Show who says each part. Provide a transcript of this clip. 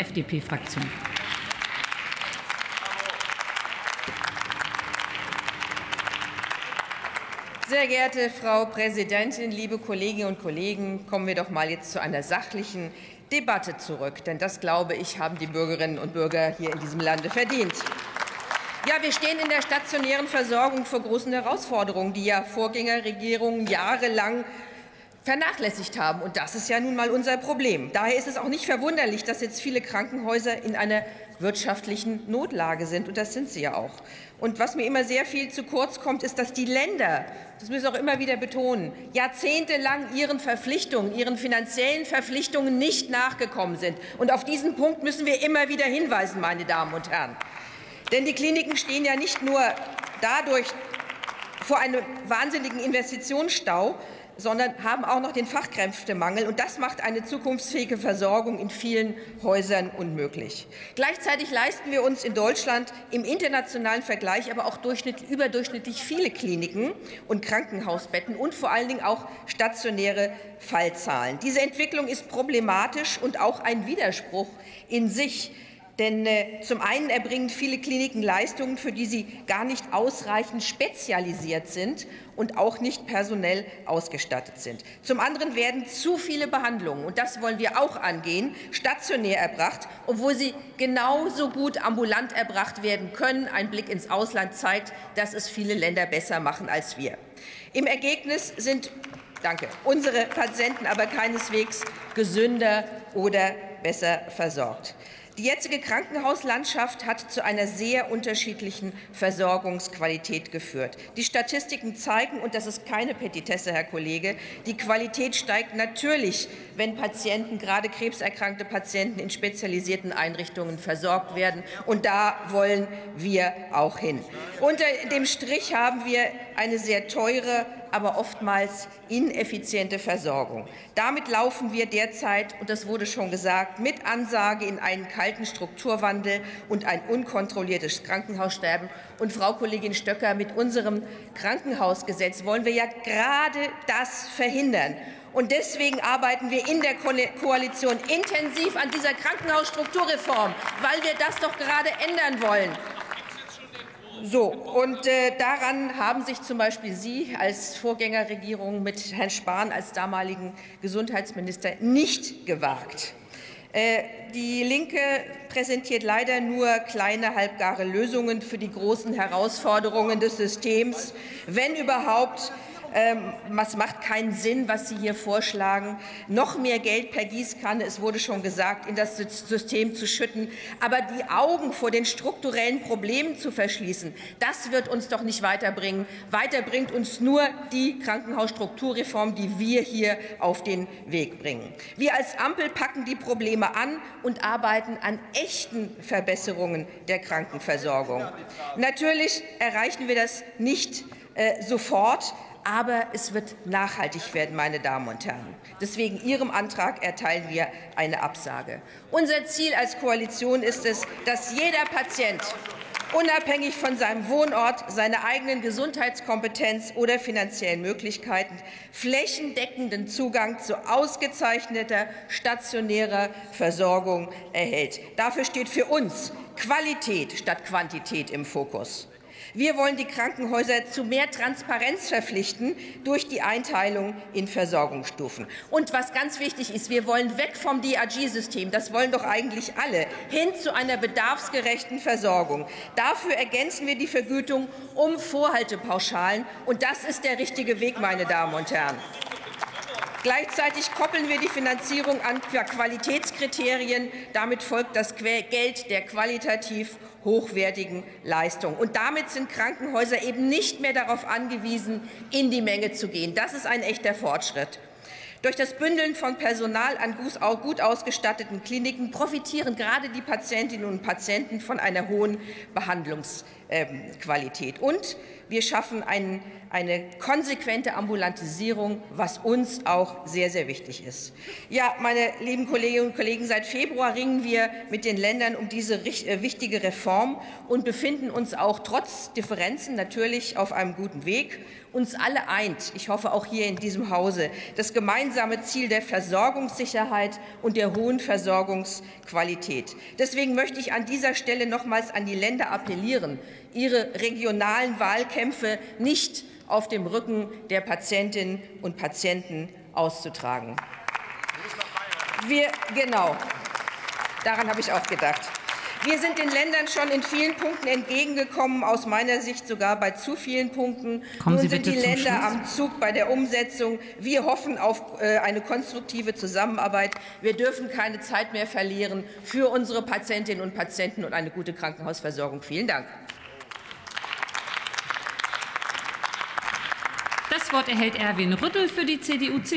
Speaker 1: FDP-Fraktion.
Speaker 2: Sehr geehrte Frau Präsidentin, liebe Kolleginnen und Kollegen, kommen wir doch mal jetzt zu einer sachlichen Debatte zurück. Denn das, glaube ich, haben die Bürgerinnen und Bürger hier in diesem Lande verdient. Ja, wir stehen in der stationären Versorgung vor großen Herausforderungen, die ja Vorgängerregierungen jahrelang vernachlässigt haben. Und das ist ja nun mal unser Problem. Daher ist es auch nicht verwunderlich, dass jetzt viele Krankenhäuser in einer wirtschaftlichen Notlage sind. Und das sind sie ja auch. Und was mir immer sehr viel zu kurz kommt, ist, dass die Länder, das müssen wir auch immer wieder betonen, jahrzehntelang ihren Verpflichtungen, ihren finanziellen Verpflichtungen nicht nachgekommen sind. Und auf diesen Punkt müssen wir immer wieder hinweisen, meine Damen und Herren. Denn die Kliniken stehen ja nicht nur dadurch vor einem wahnsinnigen Investitionsstau, sondern haben auch noch den Fachkräftemangel. Und das macht eine zukunftsfähige Versorgung in vielen Häusern unmöglich. Gleichzeitig leisten wir uns in Deutschland im internationalen Vergleich aber auch überdurchschnittlich viele Kliniken und Krankenhausbetten und vor allen Dingen auch stationäre Fallzahlen. Diese Entwicklung ist problematisch und auch ein Widerspruch in sich. Denn äh, zum einen erbringen viele Kliniken Leistungen, für die sie gar nicht ausreichend spezialisiert sind und auch nicht personell ausgestattet sind. Zum anderen werden zu viele Behandlungen, und das wollen wir auch angehen, stationär erbracht, obwohl sie genauso gut ambulant erbracht werden können. Ein Blick ins Ausland zeigt, dass es viele Länder besser machen als wir. Im Ergebnis sind Danke. Unsere Patienten aber keineswegs gesünder oder besser versorgt. Die jetzige Krankenhauslandschaft hat zu einer sehr unterschiedlichen Versorgungsqualität geführt. Die Statistiken zeigen, und das ist keine Petitesse, Herr Kollege, die Qualität steigt natürlich, wenn Patienten, gerade krebserkrankte Patienten, in spezialisierten Einrichtungen versorgt werden. Und da wollen wir auch hin. Unter dem Strich haben wir eine sehr teure, aber oftmals ineffiziente Versorgung. Damit laufen wir derzeit, und das wurde schon gesagt, mit Ansage in einen kalten Strukturwandel und ein unkontrolliertes Krankenhaussterben. Und Frau Kollegin Stöcker, mit unserem Krankenhausgesetz wollen wir ja gerade das verhindern. Und deswegen arbeiten wir in der Koalition intensiv an dieser Krankenhausstrukturreform, weil wir das doch gerade ändern wollen. So, und äh, daran haben sich zum Beispiel Sie als Vorgängerregierung mit Herrn Spahn als damaligen Gesundheitsminister nicht gewagt. Äh, die Linke präsentiert leider nur kleine, halbgare Lösungen für die großen Herausforderungen des Systems, wenn überhaupt es macht keinen Sinn, was Sie hier vorschlagen, noch mehr Geld per Gießkanne, es wurde schon gesagt, in das System zu schütten. Aber die Augen vor den strukturellen Problemen zu verschließen, das wird uns doch nicht weiterbringen. Weiter bringt uns nur die Krankenhausstrukturreform, die wir hier auf den Weg bringen. Wir als Ampel packen die Probleme an und arbeiten an echten Verbesserungen der Krankenversorgung. Natürlich erreichen wir das nicht äh, sofort, aber es wird nachhaltig werden, meine Damen und Herren. Deswegen Ihrem Antrag erteilen wir eine Absage. Unser Ziel als Koalition ist es, dass jeder Patient unabhängig von seinem Wohnort, seiner eigenen Gesundheitskompetenz oder finanziellen Möglichkeiten flächendeckenden Zugang zu ausgezeichneter stationärer Versorgung erhält. Dafür steht für uns Qualität statt Quantität im Fokus. Wir wollen die Krankenhäuser zu mehr Transparenz verpflichten durch die Einteilung in Versorgungsstufen. Und was ganz wichtig ist, wir wollen weg vom DRG-System, das wollen doch eigentlich alle, hin zu einer bedarfsgerechten Versorgung. Dafür ergänzen wir die Vergütung um Vorhaltepauschalen. Und das ist der richtige Weg, meine Damen und Herren. Gleichzeitig koppeln wir die Finanzierung an Qualitätskriterien. Damit folgt das Geld der qualitativ hochwertigen Leistung. Und damit sind Krankenhäuser eben nicht mehr darauf angewiesen, in die Menge zu gehen. Das ist ein echter Fortschritt. Durch das Bündeln von Personal an gut ausgestatteten Kliniken profitieren gerade die Patientinnen und Patienten von einer hohen Behandlungs Qualität. Und wir schaffen einen, eine konsequente Ambulantisierung, was uns auch sehr, sehr wichtig ist. Ja, meine lieben Kolleginnen und Kollegen, seit Februar ringen wir mit den Ländern um diese äh, wichtige Reform und befinden uns auch trotz Differenzen natürlich auf einem guten Weg. Uns alle eint, ich hoffe auch hier in diesem Hause, das gemeinsame Ziel der Versorgungssicherheit und der hohen Versorgungsqualität. Deswegen möchte ich an dieser Stelle nochmals an die Länder appellieren, ihre regionalen Wahlkämpfe nicht auf dem Rücken der Patientinnen und Patienten auszutragen. Wir, genau, daran habe ich auch gedacht. Wir sind den Ländern schon in vielen Punkten entgegengekommen, aus meiner Sicht sogar bei zu vielen Punkten.
Speaker 1: Kommen
Speaker 2: Nun sind die Länder
Speaker 1: Schluss.
Speaker 2: am Zug bei der Umsetzung. Wir hoffen auf äh, eine konstruktive Zusammenarbeit. Wir dürfen keine Zeit mehr verlieren für unsere Patientinnen und Patienten und eine gute Krankenhausversorgung. Vielen Dank.
Speaker 1: Das Wort erhält Erwin Rüttel für die CDU-CSU.